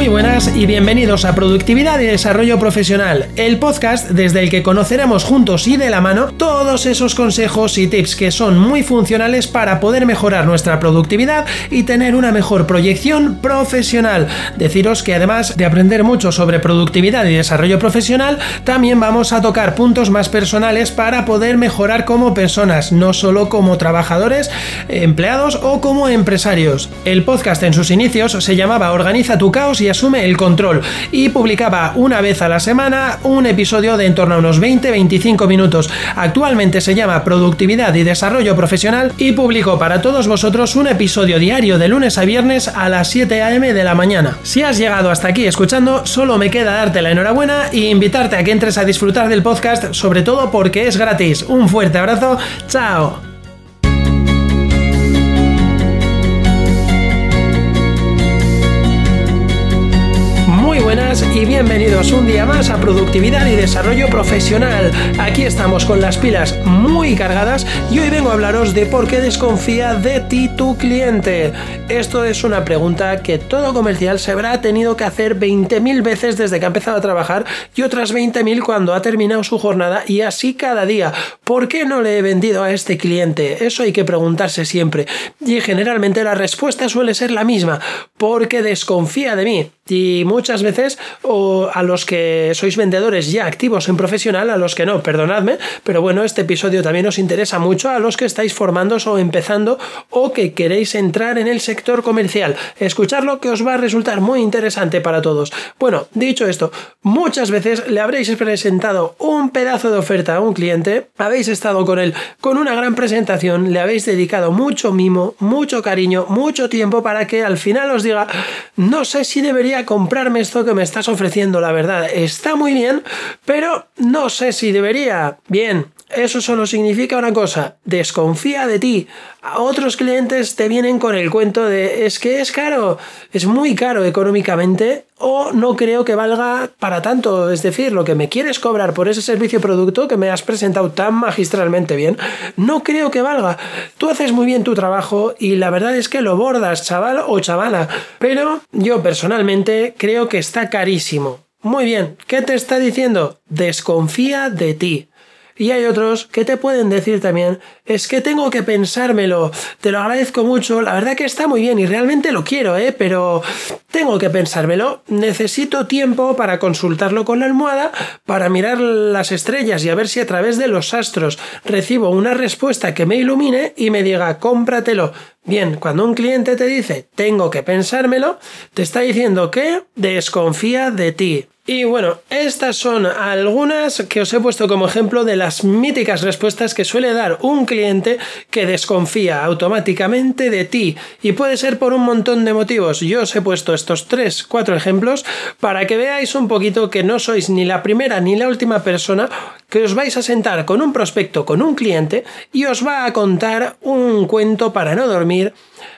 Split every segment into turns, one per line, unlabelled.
Muy buenas y bienvenidos a Productividad y Desarrollo Profesional, el podcast desde el que conoceremos juntos y de la mano todos esos consejos y tips que son muy funcionales para poder mejorar nuestra productividad y tener una mejor proyección profesional. Deciros que además de aprender mucho sobre productividad y desarrollo profesional, también vamos a tocar puntos más personales para poder mejorar como personas, no solo como trabajadores, empleados o como empresarios. El podcast en sus inicios se llamaba Organiza tu caos y asume el control. Y publicaba una vez a la semana un episodio de en torno a unos 20-25 minutos. Actualmente se llama Productividad y Desarrollo Profesional y publico para todos vosotros un episodio diario de lunes a viernes a las 7 am de la mañana. Si has llegado hasta aquí escuchando, solo me queda darte la enhorabuena e invitarte a que entres a disfrutar del podcast, sobre todo porque es gratis. Un fuerte abrazo, chao. Y bienvenidos un día más a Productividad y Desarrollo Profesional. Aquí estamos con las pilas muy cargadas y hoy vengo a hablaros de por qué desconfía de ti tu cliente. Esto es una pregunta que todo comercial se habrá tenido que hacer 20.000 veces desde que ha empezado a trabajar y otras 20.000 cuando ha terminado su jornada y así cada día. ¿Por qué no le he vendido a este cliente? Eso hay que preguntarse siempre. Y generalmente la respuesta suele ser la misma, porque desconfía de mí. Y muchas veces o a los que sois vendedores ya activos en profesional, a los que no, perdonadme, pero bueno, este episodio también os interesa mucho a los que estáis formándos o empezando o que queréis entrar en el sector comercial. Escucharlo que os va a resultar muy interesante para todos. Bueno, dicho esto, muchas veces le habréis presentado un pedazo de oferta a un cliente, habéis estado con él con una gran presentación, le habéis dedicado mucho mimo, mucho cariño, mucho tiempo para que al final os diga, no sé si debería comprarme esto que me estás ofreciendo, la verdad, está muy bien, pero no sé si debería. Bien, eso solo significa una cosa, desconfía de ti. A otros clientes te vienen con el cuento de es que es caro, es muy caro económicamente o no creo que valga para tanto. Es decir, lo que me quieres cobrar por ese servicio producto que me has presentado tan magistralmente bien, no creo que valga. Tú haces muy bien tu trabajo y la verdad es que lo bordas, chaval o chavala. Pero yo personalmente creo que está carísimo. Muy bien, ¿qué te está diciendo? Desconfía de ti. Y hay otros que te pueden decir también, es que tengo que pensármelo, te lo agradezco mucho, la verdad que está muy bien y realmente lo quiero, ¿eh? pero tengo que pensármelo, necesito tiempo para consultarlo con la almohada, para mirar las estrellas y a ver si a través de los astros recibo una respuesta que me ilumine y me diga, cómpratelo. Bien, cuando un cliente te dice, tengo que pensármelo, te está diciendo que desconfía de ti. Y bueno, estas son algunas que os he puesto como ejemplo de las míticas respuestas que suele dar un cliente que desconfía automáticamente de ti. Y puede ser por un montón de motivos. Yo os he puesto estos tres, cuatro ejemplos para que veáis un poquito que no sois ni la primera ni la última persona que os vais a sentar con un prospecto, con un cliente, y os va a contar un cuento para no dormir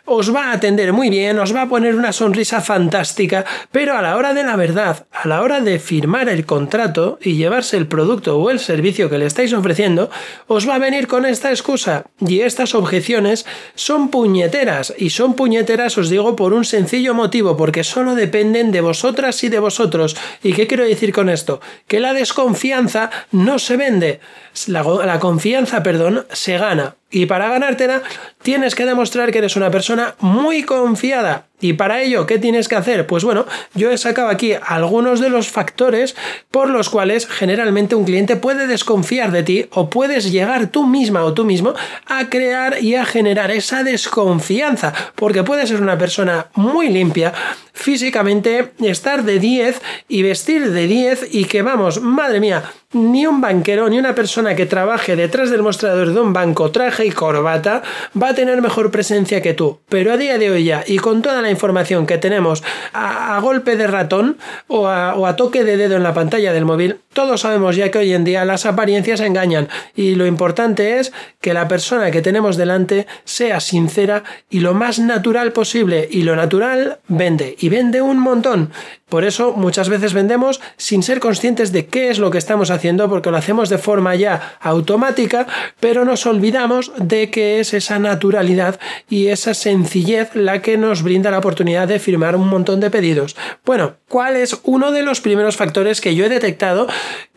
os va a atender muy bien, os va a poner una sonrisa fantástica, pero a la hora de la verdad, a la hora de firmar el contrato y llevarse el producto o el servicio que le estáis ofreciendo, os va a venir con esta excusa. Y estas objeciones son puñeteras, y son puñeteras os digo por un sencillo motivo, porque solo dependen de vosotras y de vosotros. ¿Y qué quiero decir con esto? Que la desconfianza no se vende, la, la confianza, perdón, se gana. Y para ganártela tienes que demostrar que eres una persona muy confiada. Y para ello, ¿qué tienes que hacer? Pues bueno, yo he sacado aquí algunos de los factores por los cuales generalmente un cliente puede desconfiar de ti o puedes llegar tú misma o tú mismo a crear y a generar esa desconfianza. Porque puedes ser una persona muy limpia, físicamente estar de 10 y vestir de 10 y que vamos, madre mía, ni un banquero ni una persona que trabaje detrás del mostrador de un banco traje y corbata va a tener mejor presencia que tú. Pero a día de hoy ya y con toda la información que tenemos a, golpe de ratón o a, o a toque de dedo en la pantalla del móvil, Todos sabemos ya que hoy en día las apariencias engañan y lo importante es que la persona que tenemos delante sea sincera y lo más natural posible y lo natural vende y vende un montón. Por eso muchas veces vendemos sin ser conscientes de qué es lo que estamos haciendo porque lo hacemos de forma ya automática, pero nos olvidamos de que es esa naturalidad y esa sencillez la que nos brinda la oportunidad de firmar un montón de pedidos. Bueno, ¿cuál es uno de los primeros factores que yo he detectado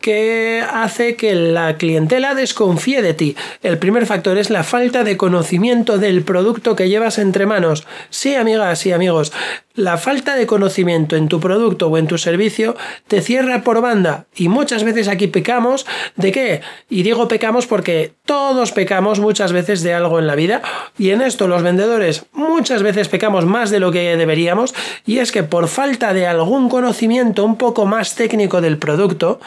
que hace que la clientela desconfíe de ti? El primer factor es la falta de conocimiento del producto que llevas entre manos. Sí, amigas y amigos, la falta de conocimiento en tu producto o en tu servicio te cierra por banda. Y muchas veces aquí pecamos de qué? Y digo pecamos porque todos pecamos muchas veces de algo en la vida. Y en esto los vendedores muchas veces pecamos más de lo que deberíamos. Y es que por falta de algún conocimiento un poco más técnico del producto,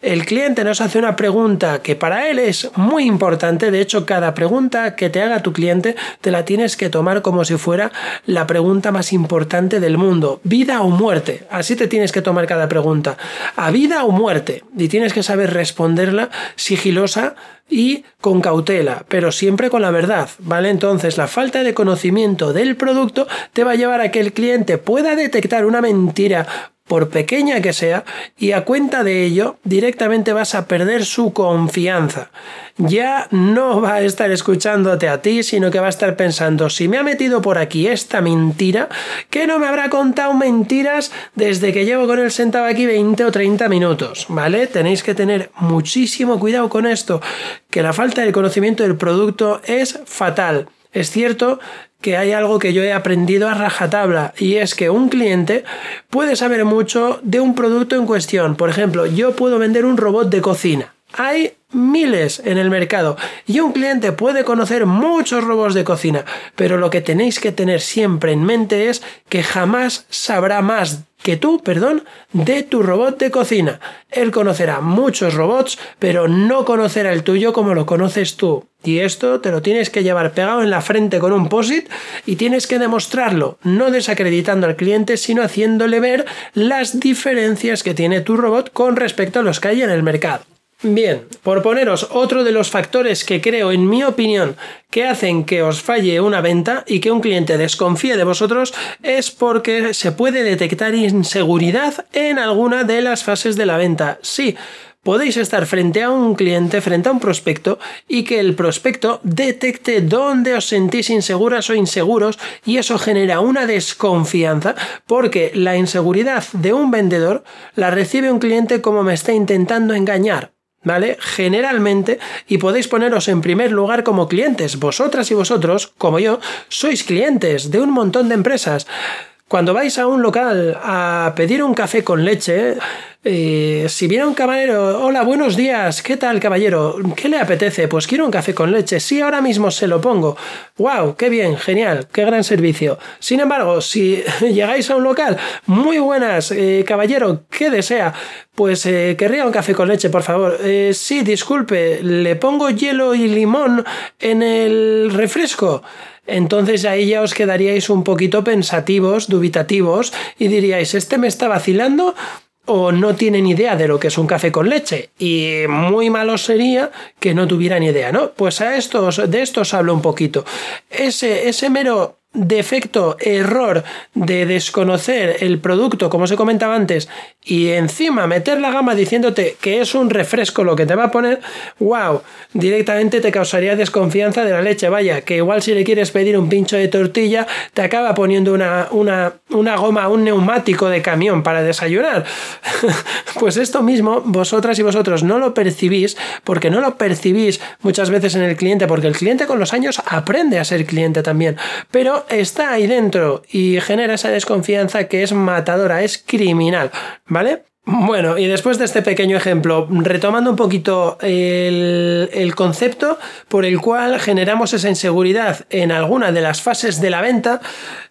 el cliente nos hace una pregunta que para él es muy importante, de hecho cada pregunta que te haga tu cliente te la tienes que tomar como si fuera la pregunta más importante del mundo, vida o muerte. Así te tienes que tomar cada pregunta. A vida o muerte. Y tienes que saber responderla sigilosa y con cautela, pero siempre con la verdad, ¿vale? Entonces la falta de conocimiento del producto te va a llevar a que el cliente pueda detectar una mentira por pequeña que sea, y a cuenta de ello directamente vas a perder su confianza. Ya no va a estar escuchándote a ti, sino que va a estar pensando, si me ha metido por aquí esta mentira, que no me habrá contado mentiras desde que llevo con él sentado aquí 20 o 30 minutos, ¿vale? Tenéis que tener muchísimo cuidado con esto, que la falta de conocimiento del producto es fatal. Es cierto que hay algo que yo he aprendido a rajatabla y es que un cliente puede saber mucho de un producto en cuestión. Por ejemplo, yo puedo vender un robot de cocina. Hay miles en el mercado y un cliente puede conocer muchos robots de cocina, pero lo que tenéis que tener siempre en mente es que jamás sabrá más que tú, perdón, de tu robot de cocina. Él conocerá muchos robots, pero no conocerá el tuyo como lo conoces tú. Y esto te lo tienes que llevar pegado en la frente con un POSIT y tienes que demostrarlo, no desacreditando al cliente, sino haciéndole ver las diferencias que tiene tu robot con respecto a los que hay en el mercado. Bien, por poneros otro de los factores que creo, en mi opinión, que hacen que os falle una venta y que un cliente desconfíe de vosotros es porque se puede detectar inseguridad en alguna de las fases de la venta. Sí, podéis estar frente a un cliente, frente a un prospecto, y que el prospecto detecte dónde os sentís inseguras o inseguros, y eso genera una desconfianza, porque la inseguridad de un vendedor la recibe un cliente como me está intentando engañar. ¿Vale? Generalmente, y podéis poneros en primer lugar como clientes. Vosotras y vosotros, como yo, sois clientes de un montón de empresas. Cuando vais a un local a pedir un café con leche, eh, si viene un caballero, hola, buenos días, ¿qué tal, caballero? ¿Qué le apetece? Pues quiero un café con leche. Sí, ahora mismo se lo pongo. ¡Wow! ¡Qué bien! Genial, qué gran servicio. Sin embargo, si llegáis a un local, muy buenas, eh, caballero, ¿qué desea? Pues eh, querría un café con leche, por favor. sí, disculpe, ¿le pongo hielo y limón en el refresco? entonces ahí ya os quedaríais un poquito pensativos, dubitativos, y diríais, ¿este me está vacilando? O no tienen idea de lo que es un café con leche y muy malo sería que no tuvieran idea, ¿no? Pues a estos, de esto os hablo un poquito. Ese, ese mero defecto, error de desconocer el producto, como se comentaba antes, y encima meter la gama diciéndote que es un refresco lo que te va a poner, wow, directamente te causaría desconfianza de la leche. Vaya, que igual si le quieres pedir un pincho de tortilla, te acaba poniendo una, una, una goma, un neumático de camión para desayunar. pues esto mismo, vosotras y vosotros no lo percibís, porque no lo percibís muchas veces en el cliente, porque el cliente con los años aprende a ser cliente también. Pero está ahí dentro y genera esa desconfianza que es matadora, es criminal, ¿vale? Bueno, y después de este pequeño ejemplo, retomando un poquito el, concepto por el cual generamos esa inseguridad en alguna de las fases de la venta,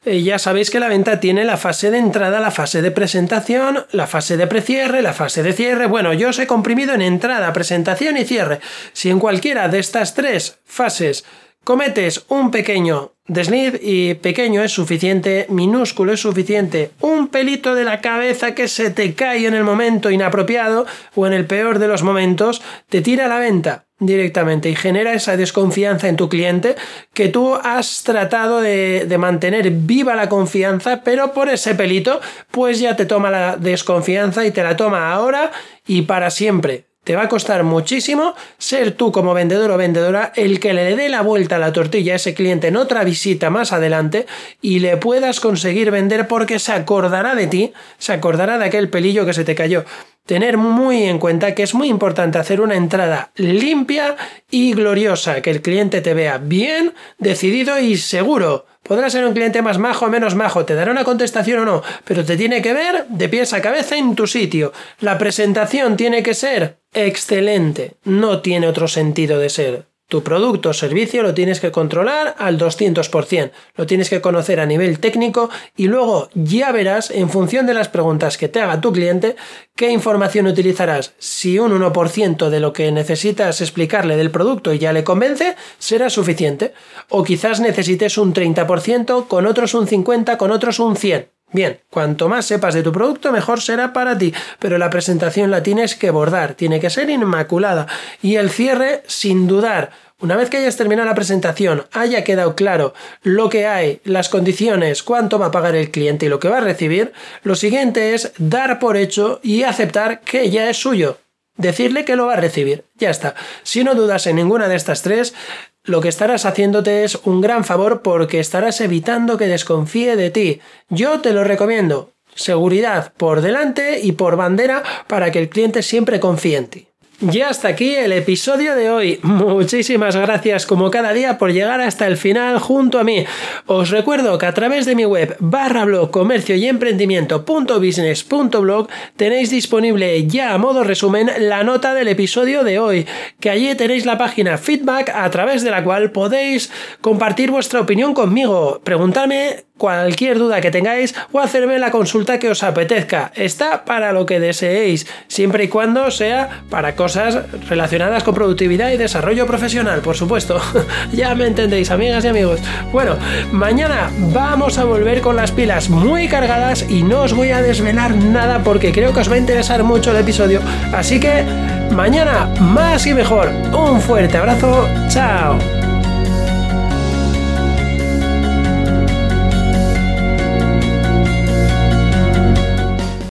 eh, ya sabéis que la venta tiene la fase de entrada, la fase de presentación, la fase de precierre, la fase de cierre. Bueno, yo os he comprimido en entrada, presentación y cierre. Si en cualquiera de estas tres fases Cometes un pequeño desliz y pequeño es suficiente, minúsculo es suficiente, un pelito de la cabeza que se te cae en el momento inapropiado o en el peor de los momentos, te tira a la venta directamente y genera esa desconfianza en tu cliente que tú has tratado de, de, mantener viva la confianza, pero por ese pelito, pues ya te toma la desconfianza y te la toma ahora y para siempre. Te va a costar muchísimo ser tú como vendedor o vendedora el que le dé la vuelta a la tortilla a ese cliente en otra visita más adelante y le puedas conseguir vender porque se acordará de ti, se acordará de aquel pelillo que se te cayó. Tener muy en cuenta que es muy importante hacer una entrada limpia y gloriosa, que el cliente te vea bien, decidido y seguro. Podrá ser un cliente más majo o menos majo, te dará una contestación o no, pero te tiene que ver de pies a cabeza en tu sitio. La presentación tiene que ser excelente, no tiene otro sentido de ser. Tu producto o servicio lo tienes que controlar al 200%, lo tienes que conocer a nivel técnico y luego ya verás, en función de las preguntas que te haga tu cliente, qué información utilizarás. Si un 1% de lo que necesitas explicarle del producto ya le convence, será suficiente. O quizás necesites un 30%, con otros un 50%, con otros un 100%. Bien, cuanto más sepas de tu producto, mejor será para ti, pero la presentación la tienes que bordar, tiene que ser inmaculada y el cierre sin dudar. Una vez que hayas terminado la presentación, haya quedado claro lo que hay, las condiciones, cuánto va a pagar el cliente y lo que va a recibir, lo siguiente es dar por hecho y aceptar que ya es suyo. Decirle que lo va a recibir. Ya está. Si no dudas en ninguna de estas tres, lo que estarás haciéndote es un gran favor porque estarás evitando que desconfíe de ti. Yo te lo recomiendo. Seguridad por delante y por bandera para que el cliente siempre confíe en ti. Ya hasta aquí el episodio de hoy. Muchísimas gracias como cada día por llegar hasta el final junto a mí. Os recuerdo que a través de mi web barra blog comercio y emprendimiento.business.blog tenéis disponible ya a modo resumen la nota del episodio de hoy, que allí tenéis la página feedback a través de la cual podéis compartir vuestra opinión conmigo, preguntarme cualquier duda que tengáis o hacerme la consulta que os apetezca. Está para lo que deseéis, siempre y cuando sea para cosas relacionadas con productividad y desarrollo profesional, por supuesto. ya me entendéis, amigas y amigos. Bueno, mañana vamos a volver con las pilas muy cargadas y no os voy a desvelar nada porque creo que os va a interesar mucho el episodio. Así que mañana más y mejor. Un fuerte abrazo. Chao.